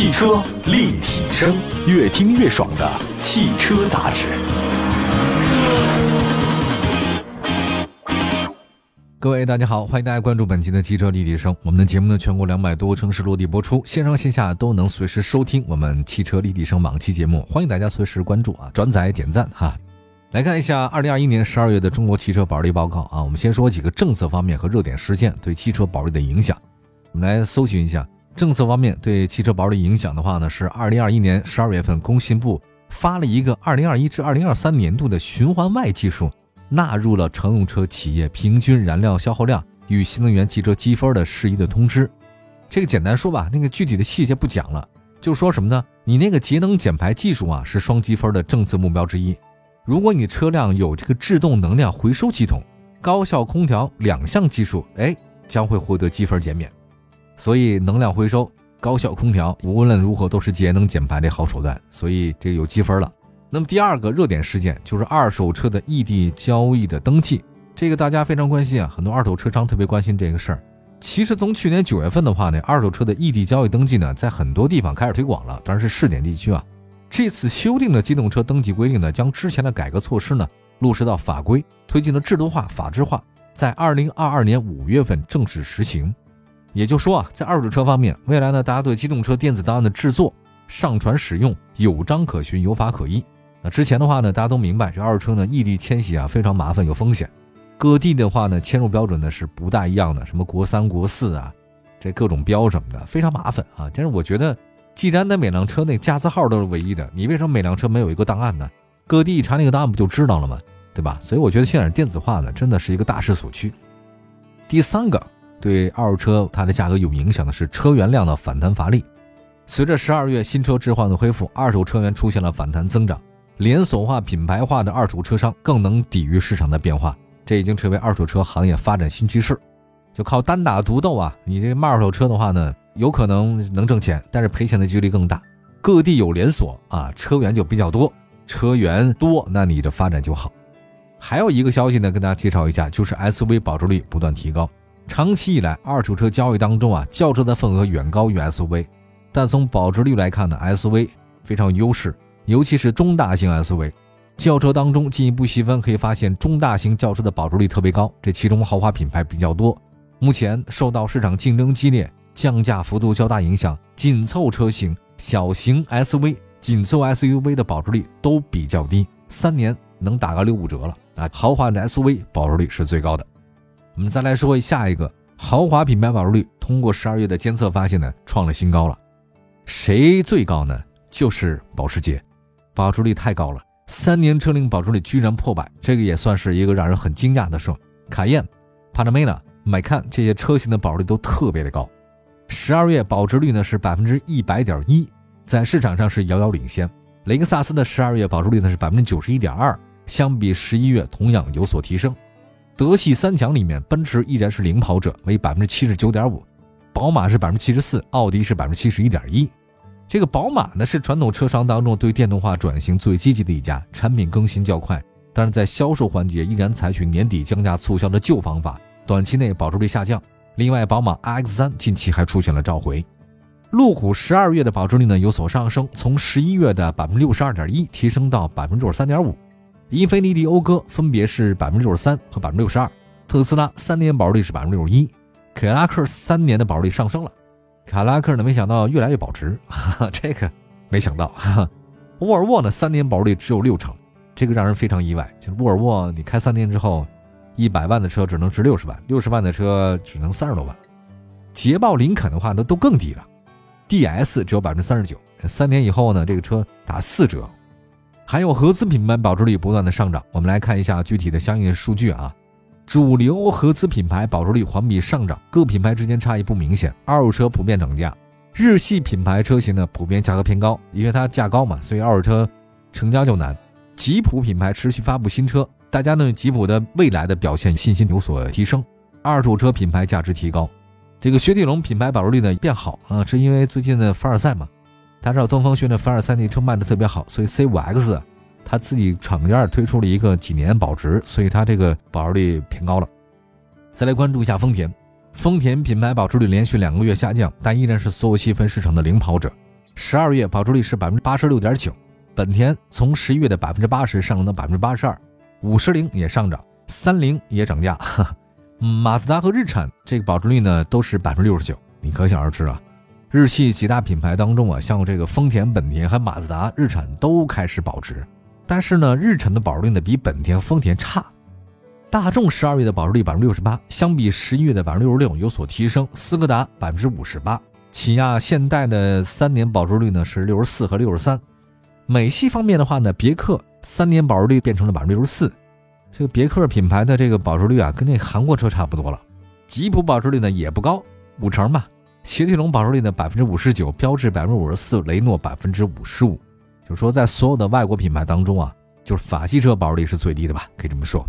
汽车立体声，越听越爽的汽车杂志。各位大家好，欢迎大家关注本期的汽车立体声。我们的节目呢，全国两百多个城市落地播出，线上线下都能随时收听我们汽车立体声往期节目。欢迎大家随时关注啊，转载点赞哈。来看一下二零二一年十二月的中国汽车保值率报告啊。我们先说几个政策方面和热点事件对汽车保值率的影响。我们来搜寻一下政策方面对汽车保值影响的话呢，是二零二一年十二月份工信部发了一个二零二一至二零二三年度的循环外技术。纳入了乘用车企业平均燃料消耗量与新能源汽车积分的适宜的通知。这个简单说吧，那个具体的细节不讲了，就说什么呢？你那个节能减排技术啊，是双积分的政策目标之一。如果你车辆有这个制动能量回收系统、高效空调两项技术，哎，将会获得积分减免。所以，能量回收、高效空调，无论如何都是节能减排的好手段，所以这有积分了。那么第二个热点事件就是二手车的异地交易的登记，这个大家非常关心啊，很多二手车商特别关心这个事儿。其实从去年九月份的话呢，二手车的异地交易登记呢，在很多地方开始推广了，当然是试点地区啊。这次修订的机动车登记规定呢，将之前的改革措施呢落实到法规，推进了制度化、法制化，在二零二二年五月份正式实行。也就说啊，在二手车方面，未来呢，大家对机动车电子档案的制作、上传、使用有章可循、有法可依。那之前的话呢，大家都明白，这二手车呢异地迁徙啊非常麻烦，有风险。各地的话呢，迁入标准呢是不大一样的，什么国三、国四啊，这各种标什么的非常麻烦啊。但是我觉得，既然那每辆车那加字号都是唯一的，你为什么每辆车没有一个档案呢？各地一查那个档案不就知道了吗？对吧？所以我觉得现在电子化呢，真的是一个大势所趋。第三个对二手车它的价格有影响的是车源量的反弹乏力。随着十二月新车置换的恢复，二手车源出现了反弹增长。连锁化、品牌化的二手车商更能抵御市场的变化，这已经成为二手车行业发展新趋势。就靠单打独斗啊，你这卖二手车的话呢，有可能能挣钱，但是赔钱的几率更大。各地有连锁啊，车源就比较多，车源多，那你的发展就好。还有一个消息呢，跟大家介绍一下，就是 SUV 保值率不断提高。长期以来，二手车交易当中啊，轿车的份额远高于 SUV，但从保值率来看呢，SUV 非常有优势。尤其是中大型 SUV，轿车当中进一步细分，可以发现中大型轿车的保值率特别高。这其中豪华品牌比较多。目前受到市场竞争激烈、降价幅度较大影响，紧凑车型、小型 SUV、紧凑 SUV 的保值率都比较低，三年能打个六五折了啊！豪华的 SUV 保值率是最高的。我们再来说下一个豪华品牌保值率，通过十二月的监测发现呢，创了新高了。谁最高呢？就是保时捷。保值率太高了，三年车龄保值率居然破百，这个也算是一个让人很惊讶的事。卡宴、帕拉梅拉、迈看这些车型的保值率都特别的高，十二月保值率呢是百分之一百点一，在市场上是遥遥领先。雷克萨斯的十二月保值率呢是百分之九十一点二，相比十一月同样有所提升。德系三强里面，奔驰依然是领跑者，为百分之七十九点五，宝马是百分之七十四，奥迪是百分之七十一点一。这个宝马呢是传统车商当中对电动化转型最积极的一家，产品更新较快，但是在销售环节依然采取年底降价促销的旧方法，短期内保值率下降。另外，宝马 RX3 近期还出现了召回。路虎十二月的保值率呢有所上升，从十一月的百分之六十二点一提升到百分之六十三点五。英菲尼迪讴歌分别是百分之六十三和百分之六十二，特斯拉三年保值率是百分之六十一，凯迪拉克三年的保值率上升了。卡拉克呢？没想到越来越保值，哈哈这个没想到哈。沃尔沃呢？三年保值率只有六成，这个让人非常意外。就是沃尔沃，你开三年之后，一百万的车只能值六十万，六十万的车只能三十多万。捷豹、林肯的话那，都更低了，DS 只有百分之三十九，三年以后呢，这个车打四折。还有合资品牌保值率不断的上涨，我们来看一下具体的相应数据啊。主流合资品牌保值率环比上涨，各品牌之间差异不明显。二手车普遍涨价，日系品牌车型呢普遍价格偏高，因为它价高嘛，所以二手车成交就难。吉普品牌持续发布新车，大家对吉普的未来的表现信心有所提升。二手车品牌价值提高，这个雪铁龙品牌保值率呢变好啊，是因为最近的凡尔赛嘛，他知道东风雪的凡尔赛那车卖的特别好，所以 C5X。他自己厂家推出了一个几年保值，所以它这个保值率偏高了。再来关注一下丰田，丰田品牌保值率连续两个月下降，但依然是所有细分市场的领跑者。十二月保值率是百分之八十六点九，本田从十一月的百分之八十上升到百分之八十二，五十铃也上涨，三菱也涨价，马自达和日产这个保值率呢都是百分之六十九，你可想而知啊。日系几大品牌当中啊，像这个丰田、本田和马自达、日产都开始保值，但是呢，日产的保值率呢比本田、丰田差。大众十二月的保值率百分之六十八，相比十一月的百分之六十六有所提升。斯柯达百分之五十八，起亚、现代的三年保值率呢是六十四和六十三。美系方面的话呢，别克三年保值率变成了百分之六十四，这个别克品牌的这个保值率啊，跟那韩国车差不多了。吉普保值率呢也不高，五成吧。雪铁龙保值率呢百分之五十九，标致百分之五十四，雷诺百分之五十五。就是说在所有的外国品牌当中啊，就是法系车保值率是最低的吧，可以这么说。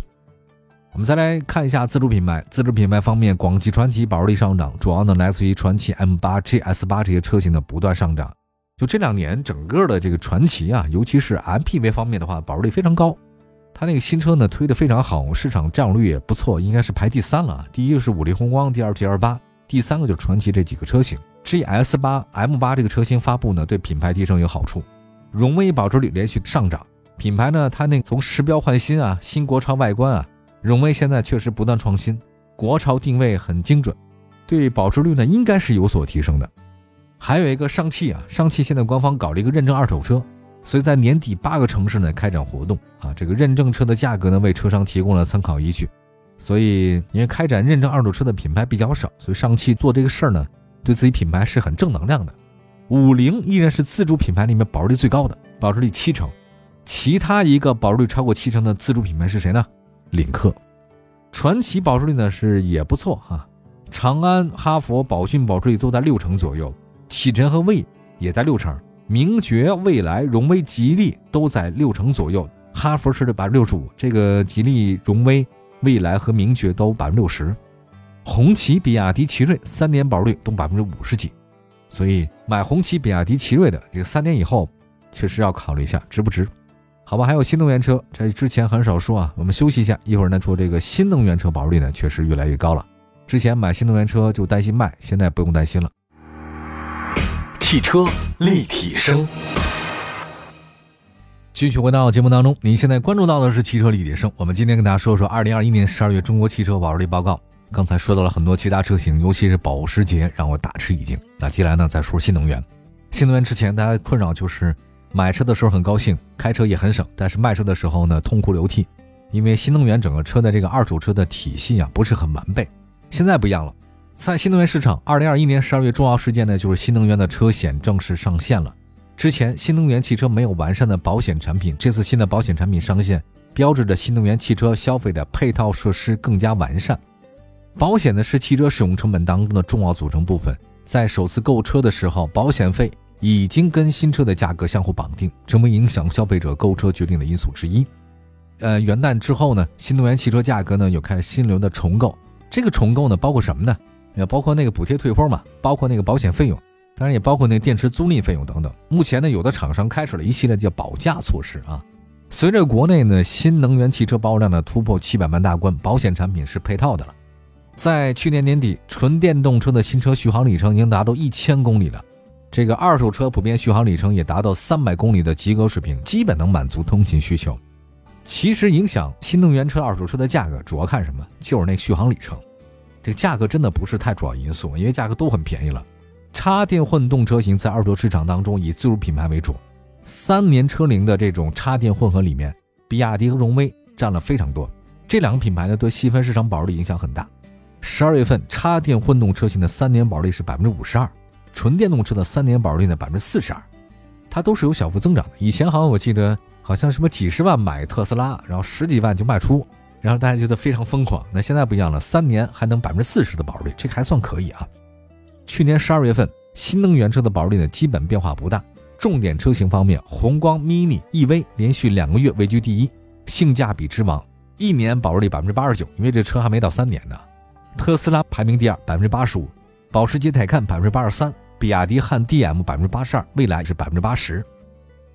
我们再来看一下自主品牌，自主品牌方面，广汽传祺保值率上涨，主要呢来自于传祺 M8、GS 八这些车型的不断上涨。就这两年，整个的这个传祺啊，尤其是 MPV 方面的话，保值率非常高。它那个新车呢推得非常好，市场占有率也不错，应该是排第三了。第一个是五菱宏光，第二 G L 八。第三个就是传祺这几个车型，GS 八、M 八这个车型发布呢，对品牌提升有好处。荣威保值率连续上涨，品牌呢，它那从时标换新啊，新国潮外观啊，荣威现在确实不断创新，国潮定位很精准，对保值率呢应该是有所提升的。还有一个上汽啊，上汽现在官方搞了一个认证二手车，所以在年底八个城市呢开展活动啊，这个认证车的价格呢为车商提供了参考依据。所以，因为开展认证二手车的品牌比较少，所以上汽做这个事儿呢，对自己品牌是很正能量的。五菱依然是自主品牌里面保值率最高的，保值率七成。其他一个保值率超过七成的自主品牌是谁呢？领克。传祺保值率呢是也不错哈，长安、哈弗、宝骏保值率都在六成左右，启辰和魏也在六成，名爵、蔚来、荣威、吉利都在六成左右，哈弗是百分之六十五，这个吉利、荣威。蔚来和名爵都百分之六十，红旗、比亚迪、奇瑞三年保值率都百分之五十几，所以买红旗、比亚迪、奇瑞的这个三年以后，确实要考虑一下值不值，好吧？还有新能源车，这之前很少说啊，我们休息一下，一会儿呢说这个新能源车保值率呢确实越来越高了，之前买新能源车就担心卖，现在不用担心了。汽车立体声。继续回到节目当中，您现在关注到的是汽车立体声。我们今天跟大家说说二零二一年十二月中国汽车保值率报告。刚才说到了很多其他车型，尤其是保时捷让我大吃一惊。那接下来呢，再说新能源。新能源之前大家困扰就是买车的时候很高兴，开车也很省，但是卖车的时候呢痛哭流涕，因为新能源整个车的这个二手车的体系啊不是很完备。现在不一样了，在新能源市场，二零二一年十二月重要事件呢就是新能源的车险正式上线了。之前新能源汽车没有完善的保险产品，这次新的保险产品上线，标志着新能源汽车消费的配套设施更加完善。保险呢是汽车使用成本当中的重要组成部分，在首次购车的时候，保险费已经跟新车的价格相互绑定，成为影响消费者购车决定的因素之一。呃，元旦之后呢，新能源汽车价格呢又开始新一轮的重构，这个重构呢包括什么呢？也包括那个补贴退坡嘛，包括那个保险费用。当然也包括那电池租赁费用等等。目前呢，有的厂商开始了一系列叫保价措施啊。随着国内呢新能源汽车保有量的突破七百万大关，保险产品是配套的了。在去年年底，纯电动车的新车续航里程已经达到一千公里了。这个二手车普遍续航里程也达到三百公里的及格水平，基本能满足通勤需求。其实影响新能源车二手车的价格，主要看什么？就是那续航里程。这价格真的不是太主要因素，因为价格都很便宜了。插电混动车型在二手车市场当中以自主品牌为主，三年车龄的这种插电混合里面，比亚迪和荣威占了非常多。这两个品牌呢，对细分市场保值率影响很大。十二月份插电混动车型的三年保值率是百分之五十二，纯电动车的三年保值率呢百分之四十二，它都是有小幅增长的。以前好像我记得好像什么几十万买特斯拉，然后十几万就卖出，然后大家觉得非常疯狂。那现在不一样了，三年还能百分之四十的保值率，这个还算可以啊。去年十二月份，新能源车的保值率呢基本变化不大。重点车型方面，宏光 mini EV 连续两个月位居第一，性价比之王，一年保值率百分之八十九，因为这车还没到三年呢。特斯拉排名第二，百分之八十五，保时捷泰看百分之八十三，比亚迪汉 DM 百分之八十二，蔚来是百分之八十。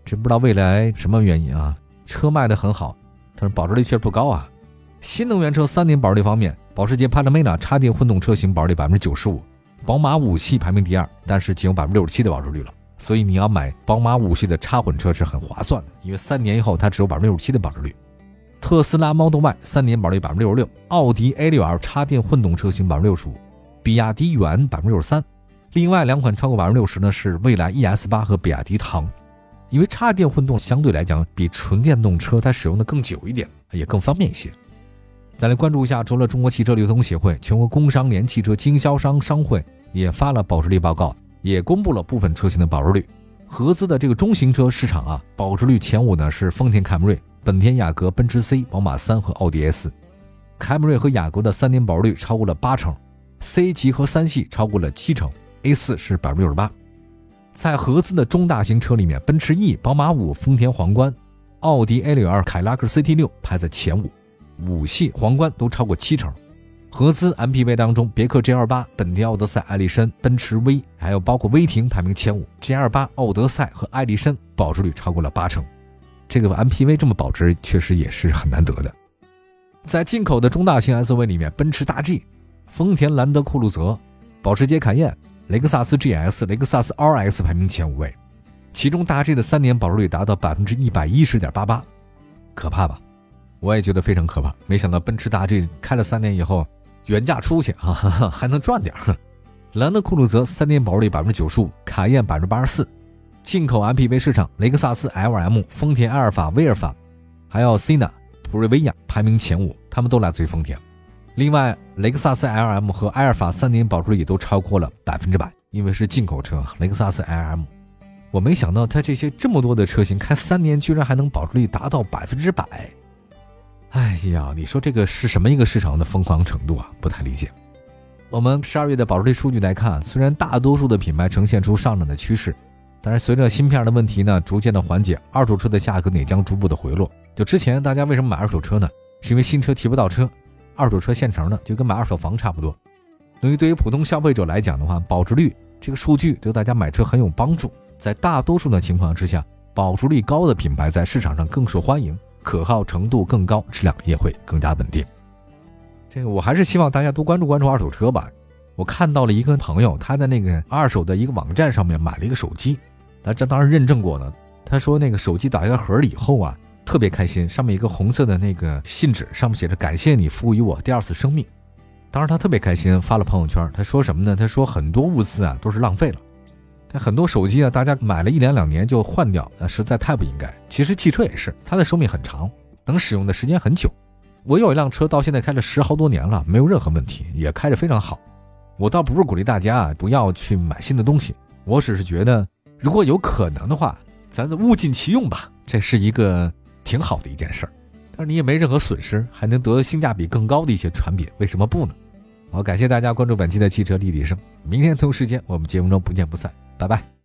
这不知道未来什么原因啊？车卖的很好，但是保值率却不高啊。新能源车三年保值率方面，保时捷 Panamera 插电混动车型保值率百分之九十五。宝马五系排名第二，但是仅有百分之六十七的保值率了。所以你要买宝马五系的插混车是很划算的，因为三年以后它只有百分之六十七的保值率。特斯拉 Model Y 三年保值率百分之六十六，奥迪 A6L 插电混动车型百分之六十五，比亚迪元百分之六十三。另外两款超过百分之六十呢是蔚来 ES 八和比亚迪唐，因为插电混动相对来讲比纯电动车它使用的更久一点，也更方便一些。再来关注一下，除了中国汽车流通协会，全国工商联汽车经销商商会也发了保值率报告，也公布了部分车型的保值率。合资的这个中型车市场啊，保值率前五呢是丰田凯美瑞、本田雅阁、奔驰 C、宝马三和奥迪 S。凯美瑞和雅阁的三年保值率超过了八成，C 级和三系超过了七成，A 四是百分之六十八。在合资的中大型车里面，奔驰 E、宝马五、丰田皇冠、奥迪 A 六 L、凯拉克 CT 六排在前五。五系皇冠都超过七成，合资 MPV 当中，别克 G L 八、本田奥德赛、艾力绅、奔驰 V，还有包括威霆排名前五，G L 八、奥德赛和艾力绅保值率超过了八成，这个 MPV 这么保值确实也是很难得的。在进口的中大型 SUV 里面，奔驰大 G、丰田兰德酷路泽、保时捷卡宴、雷克萨斯 GS、雷克萨斯 RX 排名前五位，其中大 G 的三年保值率达到百分之一百一十点八八，可怕吧？我也觉得非常可怕，没想到奔驰大 G 开了三年以后原价出去啊，还能赚点儿。兰德酷路泽三年保值率百分之九十五，卡宴百分之八十四。进口 MPV 市场，雷克萨斯 LM、丰田埃尔法、威尔法，还有 cna、普锐维亚排名前五，他们都来自于丰田。另外，雷克萨斯 LM 和埃尔法三年保值率也都超过了百分之百，因为是进口车。雷克萨斯 LM，我没想到它这些这么多的车型开三年，居然还能保值率达到百分之百。哎呀，你说这个是什么一个市场的疯狂程度啊？不太理解。我们十二月的保值率数据来看，虽然大多数的品牌呈现出上涨的趋势，但是随着芯片的问题呢逐渐的缓解，二手车的价格也将逐步的回落。就之前大家为什么买二手车呢？是因为新车提不到车，二手车现成的就跟买二手房差不多。对于对于普通消费者来讲的话，保值率这个数据对大家买车很有帮助。在大多数的情况之下，保值率高的品牌在市场上更受欢迎。可靠程度更高，质量也会更加稳定。这个我还是希望大家多关注关注二手车吧。我看到了一个朋友，他在那个二手的一个网站上面买了一个手机，那这当然认证过的。他说那个手机打开盒里以后啊，特别开心，上面一个红色的那个信纸，上面写着“感谢你赋予我第二次生命”。当时他特别开心，发了朋友圈。他说什么呢？他说很多物资啊都是浪费了。很多手机啊，大家买了一两两年就换掉，那实在太不应该。其实汽车也是，它的寿命很长，能使用的时间很久。我有一辆车，到现在开了十好多年了，没有任何问题，也开着非常好。我倒不是鼓励大家啊，不要去买新的东西，我只是觉得，如果有可能的话，咱物尽其用吧，这是一个挺好的一件事儿。但是你也没任何损失，还能得性价比更高的一些产品，为什么不呢？好，感谢大家关注本期的汽车立体声，明天同一时间我们节目中不见不散。拜拜。